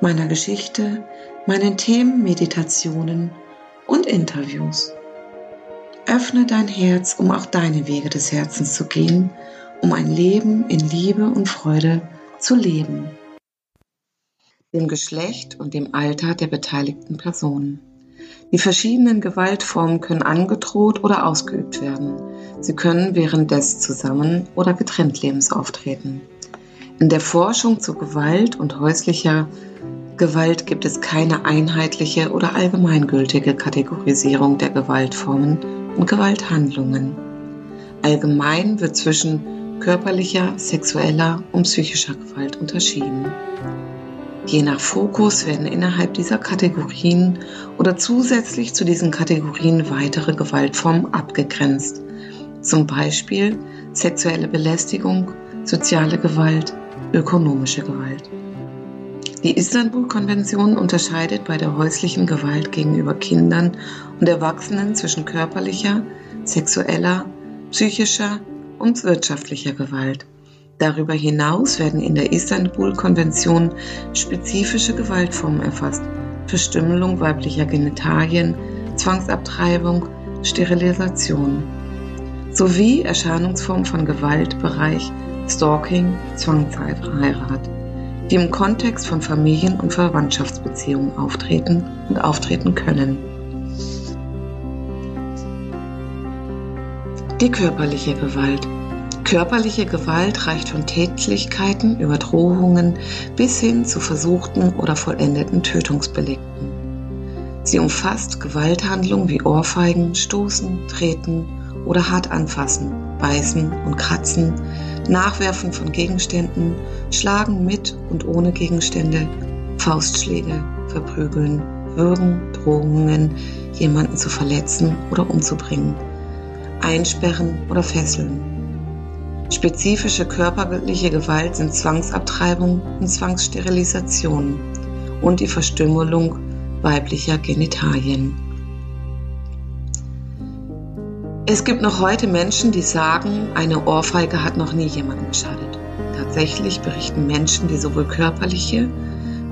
meiner Geschichte, meinen Themen, Meditationen und Interviews. Öffne dein Herz, um auch deine Wege des Herzens zu gehen, um ein Leben in Liebe und Freude zu leben. Dem Geschlecht und dem Alter der beteiligten Personen. Die verschiedenen Gewaltformen können angedroht oder ausgeübt werden. Sie können während des Zusammen- oder Getrenntlebens auftreten. In der Forschung zu Gewalt und häuslicher Gewalt gibt es keine einheitliche oder allgemeingültige Kategorisierung der Gewaltformen und Gewalthandlungen. Allgemein wird zwischen körperlicher, sexueller und psychischer Gewalt unterschieden. Je nach Fokus werden innerhalb dieser Kategorien oder zusätzlich zu diesen Kategorien weitere Gewaltformen abgegrenzt, zum Beispiel sexuelle Belästigung, soziale Gewalt, ökonomische Gewalt. Die Istanbul-Konvention unterscheidet bei der häuslichen Gewalt gegenüber Kindern und Erwachsenen zwischen körperlicher, sexueller, psychischer und wirtschaftlicher Gewalt. Darüber hinaus werden in der Istanbul-Konvention spezifische Gewaltformen erfasst. Verstümmelung weiblicher Genitalien, Zwangsabtreibung, Sterilisation sowie Erscheinungsformen von Gewaltbereich, Stalking, Zwangsheirat die im Kontext von Familien- und Verwandtschaftsbeziehungen auftreten und auftreten können. Die körperliche Gewalt. Körperliche Gewalt reicht von Tätlichkeiten über Drohungen bis hin zu versuchten oder vollendeten Tötungsbelegten. Sie umfasst Gewalthandlungen wie Ohrfeigen, Stoßen, Treten oder hart anfassen, beißen und kratzen, Nachwerfen von Gegenständen, Schlagen mit und ohne Gegenstände, Faustschläge, Verprügeln, Würgen, Drohungen, jemanden zu verletzen oder umzubringen, Einsperren oder Fesseln. Spezifische körperliche Gewalt sind Zwangsabtreibung und Zwangssterilisation und die Verstümmelung weiblicher Genitalien. Es gibt noch heute Menschen, die sagen, eine Ohrfeige hat noch nie jemandem geschadet. Tatsächlich berichten Menschen, die sowohl körperliche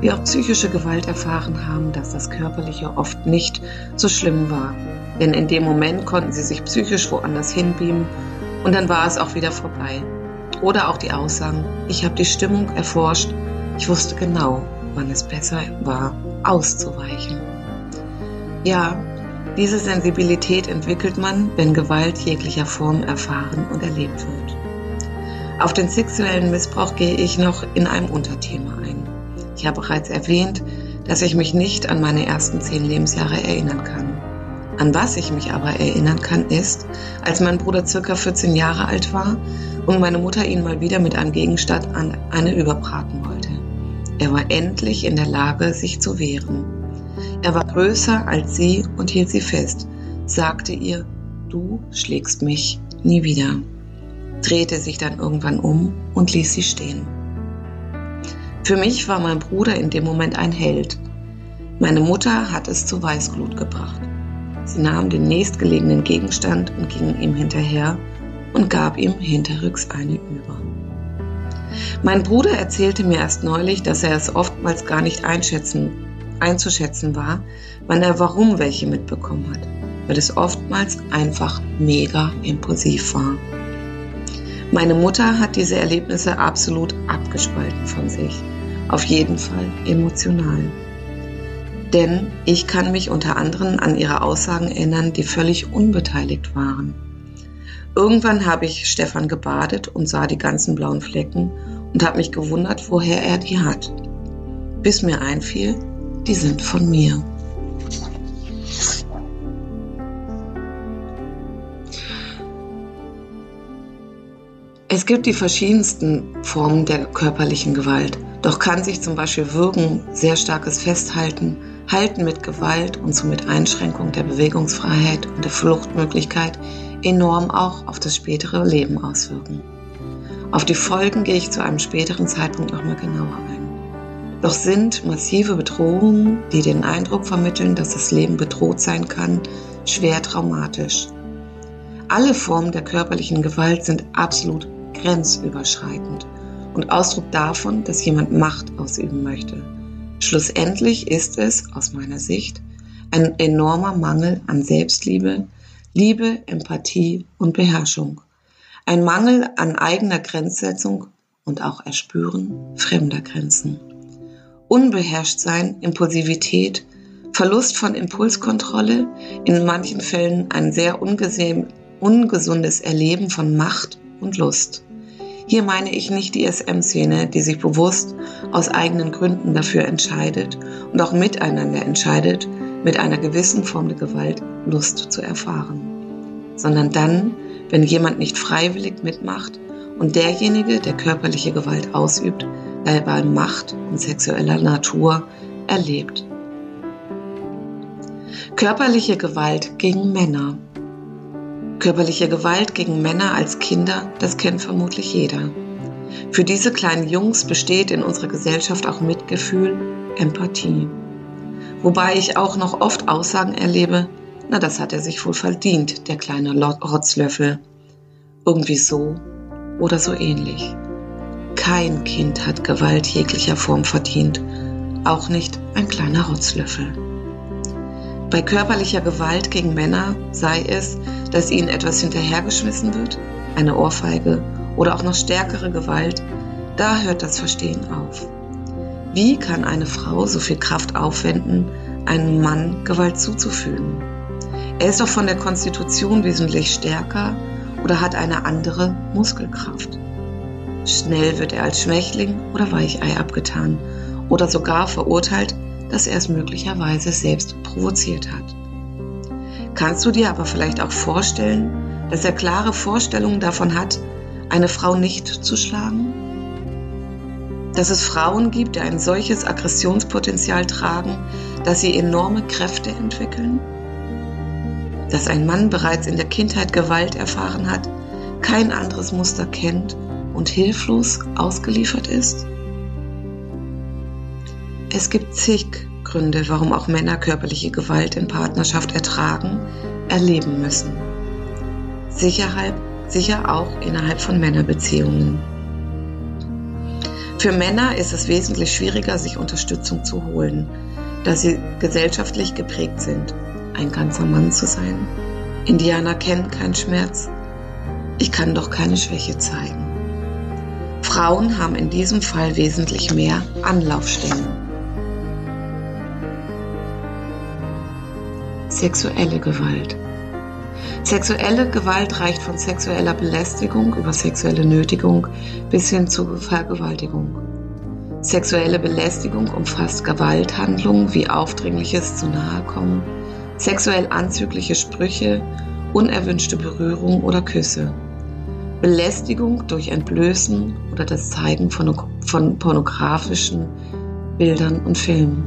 wie auch psychische Gewalt erfahren haben, dass das Körperliche oft nicht so schlimm war. Denn in dem Moment konnten sie sich psychisch woanders hinbeamen und dann war es auch wieder vorbei. Oder auch die Aussagen, ich habe die Stimmung erforscht, ich wusste genau, wann es besser war, auszuweichen. Ja, diese Sensibilität entwickelt man, wenn Gewalt jeglicher Form erfahren und erlebt wird. Auf den sexuellen Missbrauch gehe ich noch in einem Unterthema ein. Ich habe bereits erwähnt, dass ich mich nicht an meine ersten zehn Lebensjahre erinnern kann. An was ich mich aber erinnern kann, ist, als mein Bruder circa 14 Jahre alt war und meine Mutter ihn mal wieder mit einem Gegenstand an eine überbraten wollte. Er war endlich in der Lage, sich zu wehren. Er war größer als sie und hielt sie fest, sagte ihr, du schlägst mich nie wieder, drehte sich dann irgendwann um und ließ sie stehen. Für mich war mein Bruder in dem Moment ein Held. Meine Mutter hat es zu Weißglut gebracht. Sie nahm den nächstgelegenen Gegenstand und ging ihm hinterher und gab ihm hinterrücks eine über. Mein Bruder erzählte mir erst neulich, dass er es oftmals gar nicht einschätzen einzuschätzen war, wann er warum welche mitbekommen hat, weil es oftmals einfach mega impulsiv war. Meine Mutter hat diese Erlebnisse absolut abgespalten von sich, auf jeden Fall emotional. Denn ich kann mich unter anderem an ihre Aussagen erinnern, die völlig unbeteiligt waren. Irgendwann habe ich Stefan gebadet und sah die ganzen blauen Flecken und habe mich gewundert, woher er die hat. Bis mir einfiel, die sind von mir. Es gibt die verschiedensten Formen der körperlichen Gewalt. Doch kann sich zum Beispiel Würgen, sehr starkes Festhalten, Halten mit Gewalt und somit Einschränkung der Bewegungsfreiheit und der Fluchtmöglichkeit enorm auch auf das spätere Leben auswirken. Auf die Folgen gehe ich zu einem späteren Zeitpunkt nochmal genauer ein. Doch sind massive Bedrohungen, die den Eindruck vermitteln, dass das Leben bedroht sein kann, schwer traumatisch. Alle Formen der körperlichen Gewalt sind absolut grenzüberschreitend und Ausdruck davon, dass jemand Macht ausüben möchte. Schlussendlich ist es, aus meiner Sicht, ein enormer Mangel an Selbstliebe, Liebe, Empathie und Beherrschung. Ein Mangel an eigener Grenzsetzung und auch Erspüren fremder Grenzen. Unbeherrscht sein, Impulsivität, Verlust von Impulskontrolle, in manchen Fällen ein sehr ungesundes Erleben von Macht und Lust. Hier meine ich nicht die SM-Szene, die sich bewusst aus eigenen Gründen dafür entscheidet und auch miteinander entscheidet, mit einer gewissen Form der Gewalt Lust zu erfahren, sondern dann, wenn jemand nicht freiwillig mitmacht und derjenige, der körperliche Gewalt ausübt, dabei Macht und sexueller Natur erlebt. Körperliche Gewalt gegen Männer. Körperliche Gewalt gegen Männer als Kinder, das kennt vermutlich jeder. Für diese kleinen Jungs besteht in unserer Gesellschaft auch Mitgefühl, Empathie. Wobei ich auch noch oft Aussagen erlebe, na das hat er sich wohl verdient, der kleine Rotzlöffel. Irgendwie so oder so ähnlich. Kein Kind hat Gewalt jeglicher Form verdient, auch nicht ein kleiner Rotzlöffel. Bei körperlicher Gewalt gegen Männer sei es, dass ihnen etwas hinterhergeschmissen wird, eine Ohrfeige oder auch noch stärkere Gewalt, da hört das Verstehen auf. Wie kann eine Frau so viel Kraft aufwenden, einem Mann Gewalt zuzufügen? Er ist doch von der Konstitution wesentlich stärker oder hat eine andere Muskelkraft. Schnell wird er als Schwächling oder Weichei abgetan oder sogar verurteilt, dass er es möglicherweise selbst provoziert hat. Kannst du dir aber vielleicht auch vorstellen, dass er klare Vorstellungen davon hat, eine Frau nicht zu schlagen? Dass es Frauen gibt, die ein solches Aggressionspotenzial tragen, dass sie enorme Kräfte entwickeln? Dass ein Mann bereits in der Kindheit Gewalt erfahren hat, kein anderes Muster kennt und hilflos ausgeliefert ist? Es gibt zig Gründe, warum auch Männer körperliche Gewalt in Partnerschaft ertragen, erleben müssen. Sicherheit, sicher auch innerhalb von Männerbeziehungen. Für Männer ist es wesentlich schwieriger, sich Unterstützung zu holen, da sie gesellschaftlich geprägt sind, ein ganzer Mann zu sein. Indianer kennen keinen Schmerz. Ich kann doch keine Schwäche zeigen. Frauen haben in diesem Fall wesentlich mehr Anlaufstellen. Sexuelle Gewalt. Sexuelle Gewalt reicht von sexueller Belästigung über sexuelle Nötigung bis hin zu Vergewaltigung. Sexuelle Belästigung umfasst Gewalthandlungen wie aufdringliches zu kommen, sexuell anzügliche Sprüche, unerwünschte Berührung oder Küsse. Belästigung durch Entblößen oder das Zeigen von, von pornografischen Bildern und Filmen.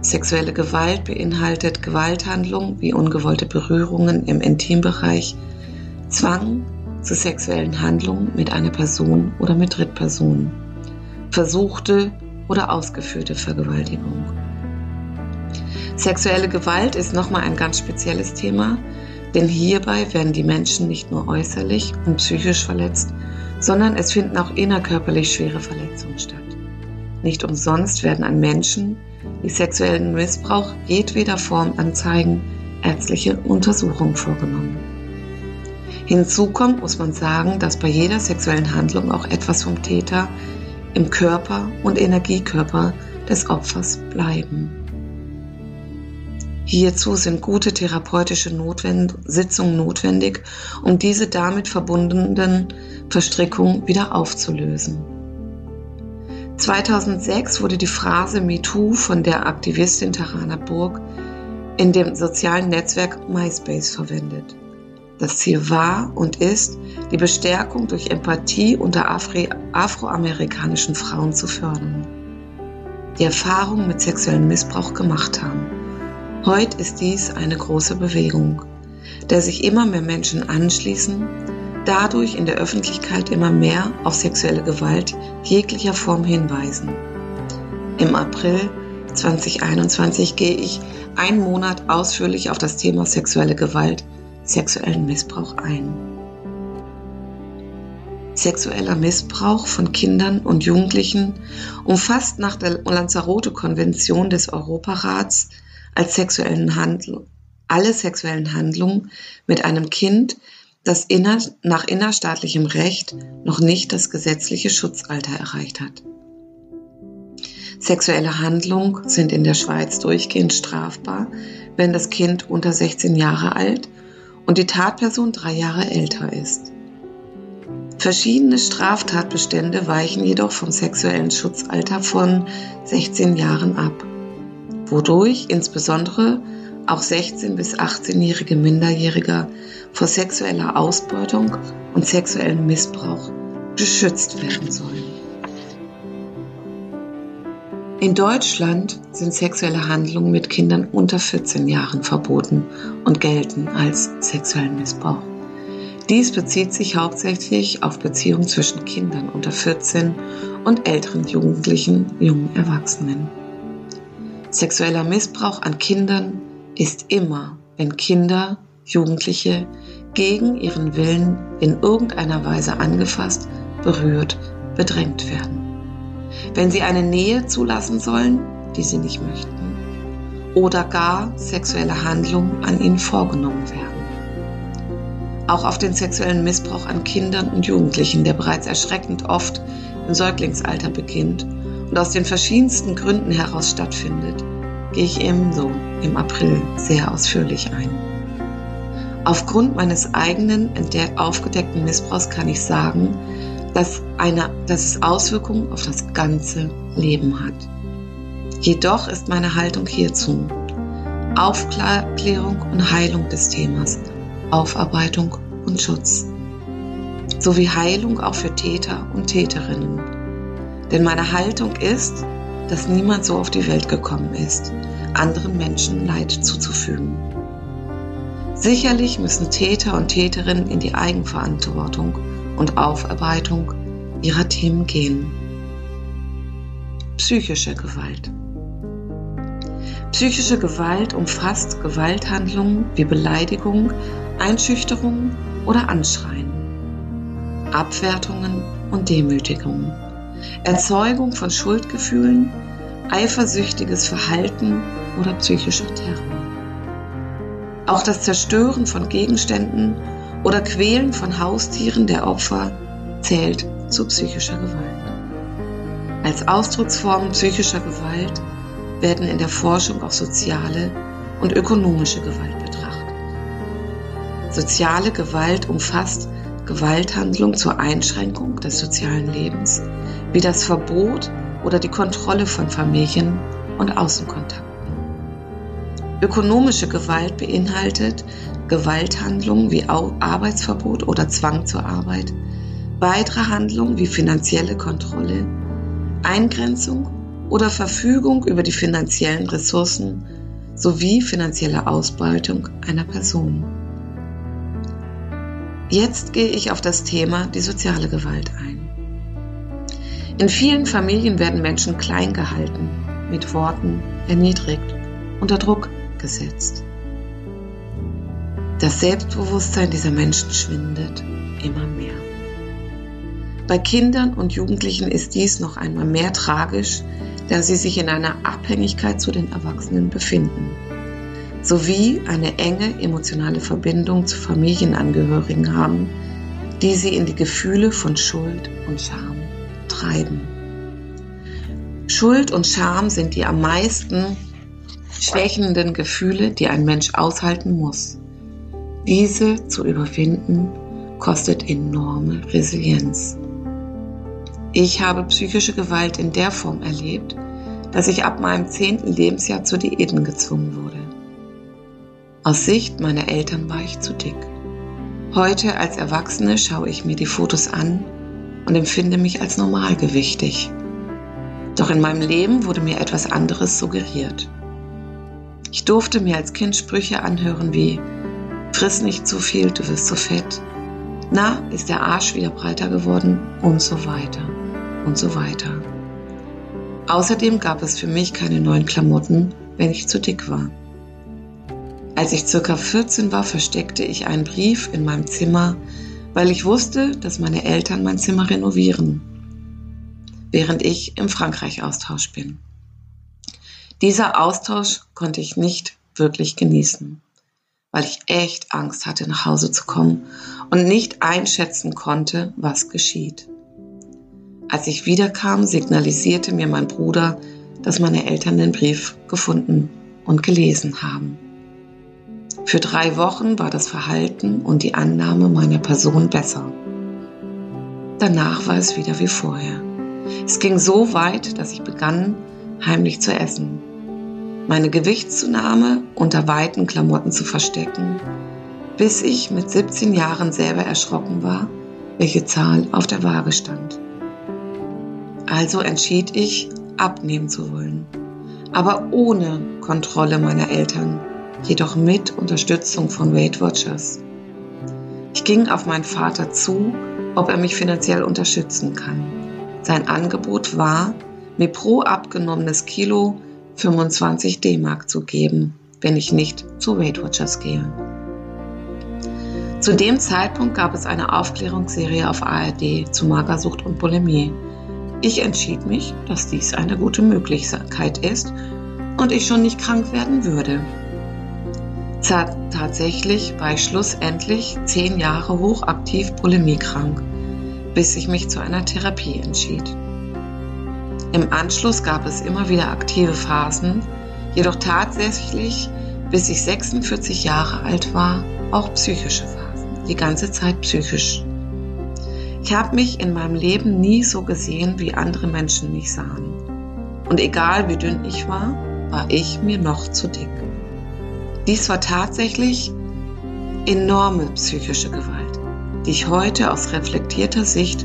Sexuelle Gewalt beinhaltet Gewalthandlungen wie ungewollte Berührungen im Intimbereich, Zwang zu sexuellen Handlungen mit einer Person oder mit Drittpersonen, versuchte oder ausgeführte Vergewaltigung. Sexuelle Gewalt ist nochmal ein ganz spezielles Thema, denn hierbei werden die Menschen nicht nur äußerlich und psychisch verletzt, sondern es finden auch innerkörperlich schwere Verletzungen statt. Nicht umsonst werden an Menschen, die sexuellen Missbrauch jedweder Form anzeigen, ärztliche Untersuchungen vorgenommen. Hinzu kommt, muss man sagen, dass bei jeder sexuellen Handlung auch etwas vom Täter im Körper und Energiekörper des Opfers bleiben. Hierzu sind gute therapeutische Notwend Sitzungen notwendig, um diese damit verbundenen Verstrickungen wieder aufzulösen. 2006 wurde die Phrase MeToo von der Aktivistin Tarana Burg in dem sozialen Netzwerk MySpace verwendet. Das Ziel war und ist, die Bestärkung durch Empathie unter afroamerikanischen Frauen zu fördern, die Erfahrungen mit sexuellem Missbrauch gemacht haben. Heute ist dies eine große Bewegung, der sich immer mehr Menschen anschließen, dadurch in der Öffentlichkeit immer mehr auf sexuelle Gewalt jeglicher Form hinweisen. Im April 2021 gehe ich einen Monat ausführlich auf das Thema sexuelle Gewalt sexuellen Missbrauch ein. Sexueller Missbrauch von Kindern und Jugendlichen umfasst nach der Lanzarote-Konvention des Europarats als sexuellen Handl alle sexuellen Handlungen mit einem Kind, das inner nach innerstaatlichem Recht noch nicht das gesetzliche Schutzalter erreicht hat. Sexuelle Handlungen sind in der Schweiz durchgehend strafbar, wenn das Kind unter 16 Jahre alt und die Tatperson drei Jahre älter ist. Verschiedene Straftatbestände weichen jedoch vom sexuellen Schutzalter von 16 Jahren ab, wodurch insbesondere auch 16 bis 18-jährige Minderjährige vor sexueller Ausbeutung und sexuellem Missbrauch geschützt werden sollen. In Deutschland sind sexuelle Handlungen mit Kindern unter 14 Jahren verboten und gelten als sexuellen Missbrauch. Dies bezieht sich hauptsächlich auf Beziehungen zwischen Kindern unter 14 und älteren Jugendlichen, jungen Erwachsenen. Sexueller Missbrauch an Kindern ist immer, wenn Kinder, Jugendliche gegen ihren Willen in irgendeiner Weise angefasst, berührt, bedrängt werden wenn sie eine Nähe zulassen sollen, die sie nicht möchten, oder gar sexuelle Handlungen an ihnen vorgenommen werden. Auch auf den sexuellen Missbrauch an Kindern und Jugendlichen, der bereits erschreckend oft im Säuglingsalter beginnt und aus den verschiedensten Gründen heraus stattfindet, gehe ich ebenso im April sehr ausführlich ein. Aufgrund meines eigenen aufgedeckten Missbrauchs kann ich sagen, dass, eine, dass es Auswirkungen auf das ganze Leben hat. Jedoch ist meine Haltung hierzu Aufklärung und Heilung des Themas, Aufarbeitung und Schutz, sowie Heilung auch für Täter und Täterinnen. Denn meine Haltung ist, dass niemand so auf die Welt gekommen ist, anderen Menschen Leid zuzufügen. Sicherlich müssen Täter und Täterinnen in die Eigenverantwortung und Aufarbeitung ihrer Themen gehen. Psychische Gewalt. Psychische Gewalt umfasst Gewalthandlungen wie Beleidigung, Einschüchterung oder Anschreien, Abwertungen und Demütigungen, Erzeugung von Schuldgefühlen, eifersüchtiges Verhalten oder psychischer Terror. Auch das Zerstören von Gegenständen oder Quälen von Haustieren der Opfer zählt zu psychischer Gewalt. Als Ausdrucksformen psychischer Gewalt werden in der Forschung auch soziale und ökonomische Gewalt betrachtet. Soziale Gewalt umfasst Gewalthandlungen zur Einschränkung des sozialen Lebens, wie das Verbot oder die Kontrolle von Familien und Außenkontakten. Ökonomische Gewalt beinhaltet Gewalthandlungen wie Arbeitsverbot oder Zwang zur Arbeit, weitere Handlungen wie finanzielle Kontrolle, Eingrenzung oder Verfügung über die finanziellen Ressourcen sowie finanzielle Ausbeutung einer Person. Jetzt gehe ich auf das Thema die soziale Gewalt ein. In vielen Familien werden Menschen klein gehalten, mit Worten erniedrigt, unter Druck gesetzt. Das Selbstbewusstsein dieser Menschen schwindet immer mehr. Bei Kindern und Jugendlichen ist dies noch einmal mehr tragisch, da sie sich in einer Abhängigkeit zu den Erwachsenen befinden, sowie eine enge emotionale Verbindung zu Familienangehörigen haben, die sie in die Gefühle von Schuld und Scham treiben. Schuld und Scham sind die am meisten schwächenden Gefühle, die ein Mensch aushalten muss. Diese zu überwinden kostet enorme Resilienz. Ich habe psychische Gewalt in der Form erlebt, dass ich ab meinem zehnten Lebensjahr zu Diäten gezwungen wurde. Aus Sicht meiner Eltern war ich zu dick. Heute als Erwachsene schaue ich mir die Fotos an und empfinde mich als normalgewichtig. Doch in meinem Leben wurde mir etwas anderes suggeriert. Ich durfte mir als Kind Sprüche anhören wie Friss nicht zu viel, du wirst zu fett. Na, ist der Arsch wieder breiter geworden und so weiter und so weiter. Außerdem gab es für mich keine neuen Klamotten, wenn ich zu dick war. Als ich circa 14 war, versteckte ich einen Brief in meinem Zimmer, weil ich wusste, dass meine Eltern mein Zimmer renovieren, während ich im Frankreich-Austausch bin. Dieser Austausch konnte ich nicht wirklich genießen, weil ich echt Angst hatte, nach Hause zu kommen und nicht einschätzen konnte, was geschieht. Als ich wiederkam, signalisierte mir mein Bruder, dass meine Eltern den Brief gefunden und gelesen haben. Für drei Wochen war das Verhalten und die Annahme meiner Person besser. Danach war es wieder wie vorher. Es ging so weit, dass ich begann, heimlich zu essen, meine Gewichtszunahme unter weiten Klamotten zu verstecken, bis ich mit 17 Jahren selber erschrocken war, welche Zahl auf der Waage stand. Also entschied ich, abnehmen zu wollen, aber ohne Kontrolle meiner Eltern jedoch mit Unterstützung von Weight Watchers. Ich ging auf meinen Vater zu, ob er mich finanziell unterstützen kann. Sein Angebot war, mir pro abgenommenes Kilo 25 D-Mark zu geben, wenn ich nicht zu Weight Watchers gehe. Zu dem Zeitpunkt gab es eine Aufklärungsserie auf ARD zu Magersucht und Bulimie. Ich entschied mich, dass dies eine gute Möglichkeit ist und ich schon nicht krank werden würde. Tatsächlich war ich schlussendlich zehn Jahre hochaktiv bulimiekrank, bis ich mich zu einer Therapie entschied. Im Anschluss gab es immer wieder aktive Phasen, jedoch tatsächlich, bis ich 46 Jahre alt war, auch psychische Phasen, die ganze Zeit psychisch. Ich habe mich in meinem Leben nie so gesehen, wie andere Menschen mich sahen. Und egal wie dünn ich war, war ich mir noch zu dick. Dies war tatsächlich enorme psychische Gewalt, die ich heute aus reflektierter Sicht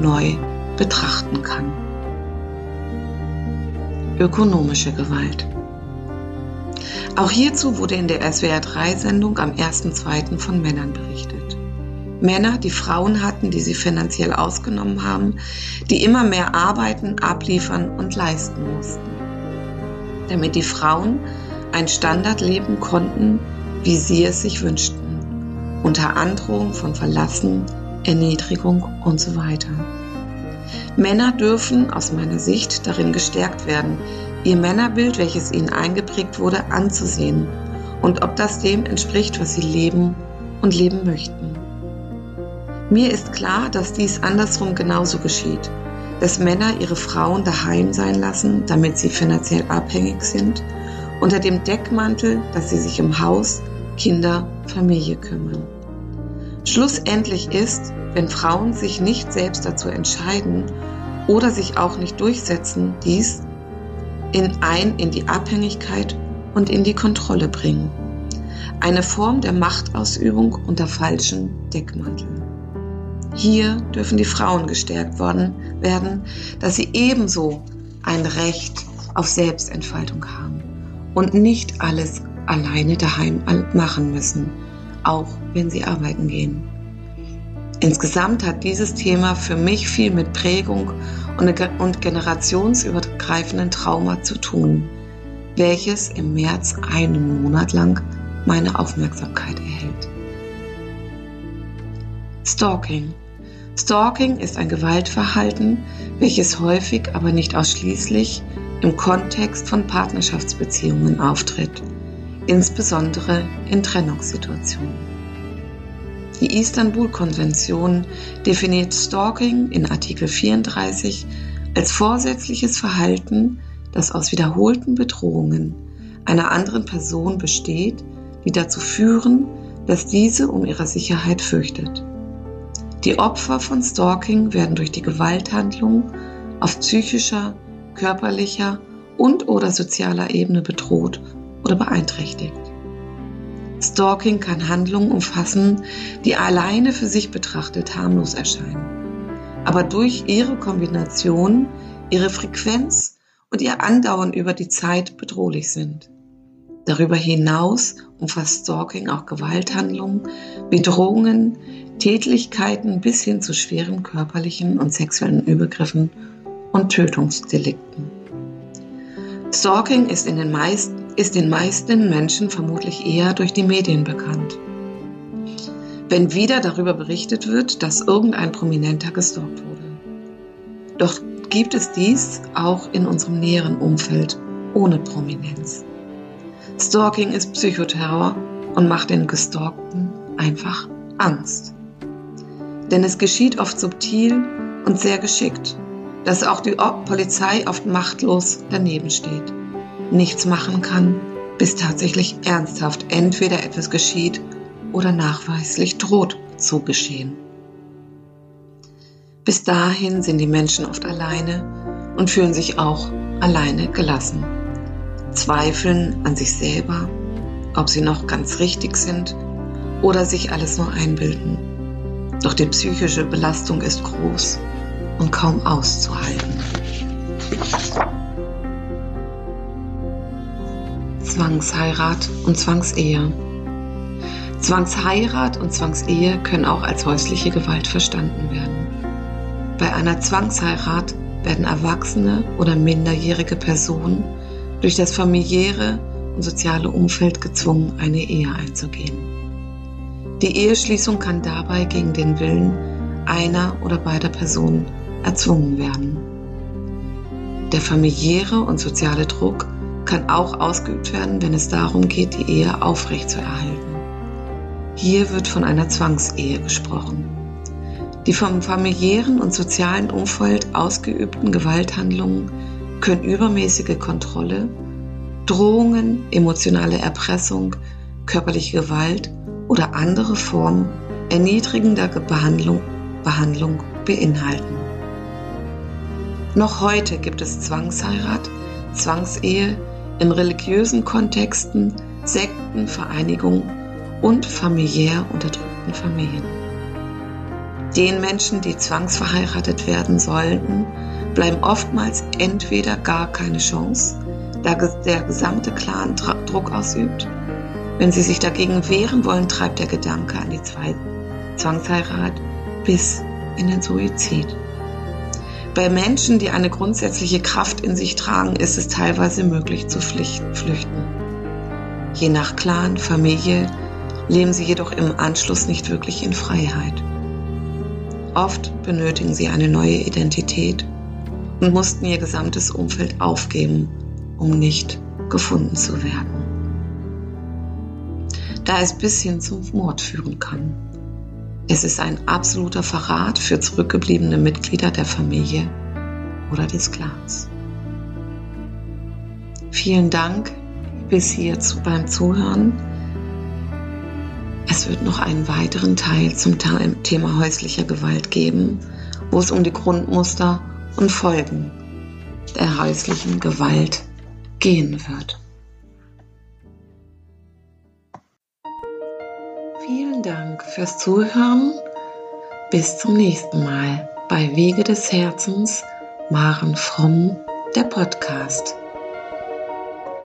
neu betrachten kann. Ökonomische Gewalt. Auch hierzu wurde in der SWR3-Sendung am 1.2. von Männern berichtet. Männer, die Frauen hatten, die sie finanziell ausgenommen haben, die immer mehr arbeiten, abliefern und leisten mussten. Damit die Frauen ein Standard leben konnten, wie sie es sich wünschten, unter Androhung von Verlassen, Erniedrigung und so weiter. Männer dürfen aus meiner Sicht darin gestärkt werden, ihr Männerbild, welches ihnen eingeprägt wurde, anzusehen und ob das dem entspricht, was sie leben und leben möchten. Mir ist klar, dass dies andersrum genauso geschieht, dass Männer ihre Frauen daheim sein lassen, damit sie finanziell abhängig sind unter dem Deckmantel, dass sie sich um Haus, Kinder, Familie kümmern. Schlussendlich ist, wenn Frauen sich nicht selbst dazu entscheiden oder sich auch nicht durchsetzen, dies in ein in die Abhängigkeit und in die Kontrolle bringen. Eine Form der Machtausübung unter falschen Deckmanteln. Hier dürfen die Frauen gestärkt worden werden, dass sie ebenso ein Recht auf Selbstentfaltung haben und nicht alles alleine daheim machen müssen, auch wenn sie arbeiten gehen. Insgesamt hat dieses Thema für mich viel mit Prägung und generationsübergreifenden Trauma zu tun, welches im März einen Monat lang meine Aufmerksamkeit erhält. Stalking. Stalking ist ein Gewaltverhalten, welches häufig, aber nicht ausschließlich im Kontext von Partnerschaftsbeziehungen auftritt, insbesondere in Trennungssituationen. Die Istanbul-Konvention definiert Stalking in Artikel 34 als vorsätzliches Verhalten, das aus wiederholten Bedrohungen einer anderen Person besteht, die dazu führen, dass diese um ihre Sicherheit fürchtet. Die Opfer von Stalking werden durch die Gewalthandlung auf psychischer, körperlicher und oder sozialer Ebene bedroht oder beeinträchtigt. Stalking kann Handlungen umfassen, die alleine für sich betrachtet harmlos erscheinen, aber durch ihre Kombination, ihre Frequenz und ihr Andauern über die Zeit bedrohlich sind. Darüber hinaus umfasst Stalking auch Gewalthandlungen, Bedrohungen, Tätlichkeiten bis hin zu schweren körperlichen und sexuellen Übergriffen und Tötungsdelikten. Stalking ist, in den meisten, ist den meisten Menschen vermutlich eher durch die Medien bekannt. Wenn wieder darüber berichtet wird, dass irgendein Prominenter gestalkt wurde. Doch gibt es dies auch in unserem näheren Umfeld ohne Prominenz. Stalking ist Psychoterror und macht den Gestalkten einfach Angst. Denn es geschieht oft subtil und sehr geschickt, dass auch die Polizei oft machtlos daneben steht, nichts machen kann, bis tatsächlich ernsthaft entweder etwas geschieht oder nachweislich droht zu geschehen. Bis dahin sind die Menschen oft alleine und fühlen sich auch alleine gelassen zweifeln an sich selber, ob sie noch ganz richtig sind oder sich alles nur einbilden. Doch die psychische Belastung ist groß und kaum auszuhalten. Zwangsheirat und Zwangsehe. Zwangsheirat und Zwangsehe können auch als häusliche Gewalt verstanden werden. Bei einer Zwangsheirat werden erwachsene oder minderjährige Personen durch das familiäre und soziale Umfeld gezwungen, eine Ehe einzugehen. Die Eheschließung kann dabei gegen den Willen einer oder beider Personen erzwungen werden. Der familiäre und soziale Druck kann auch ausgeübt werden, wenn es darum geht, die Ehe aufrechtzuerhalten. Hier wird von einer Zwangsehe gesprochen. Die vom familiären und sozialen Umfeld ausgeübten Gewalthandlungen können übermäßige Kontrolle, Drohungen, emotionale Erpressung, körperliche Gewalt oder andere Formen erniedrigender Behandlung, Behandlung beinhalten. Noch heute gibt es Zwangsheirat, Zwangsehe in religiösen Kontexten, Sekten, Vereinigungen und familiär unterdrückten Familien. Den Menschen, die zwangsverheiratet werden sollten, bleiben oftmals entweder gar keine Chance, da der gesamte Clan Druck ausübt. Wenn sie sich dagegen wehren wollen, treibt der Gedanke an die Zwangsheirat bis in den Suizid. Bei Menschen, die eine grundsätzliche Kraft in sich tragen, ist es teilweise möglich zu flüchten. Je nach Clan, Familie leben sie jedoch im Anschluss nicht wirklich in Freiheit. Oft benötigen sie eine neue Identität und mussten ihr gesamtes Umfeld aufgeben, um nicht gefunden zu werden. Da es bis hin zum Mord führen kann. Es ist ein absoluter Verrat für zurückgebliebene Mitglieder der Familie oder des Clans. Vielen Dank bis hierzu beim Zuhören. Es wird noch einen weiteren Teil zum Thema häuslicher Gewalt geben, wo es um die Grundmuster und Folgen der häuslichen Gewalt gehen wird. Dank fürs Zuhören. Bis zum nächsten Mal bei Wege des Herzens, Maren Fromm, der Podcast.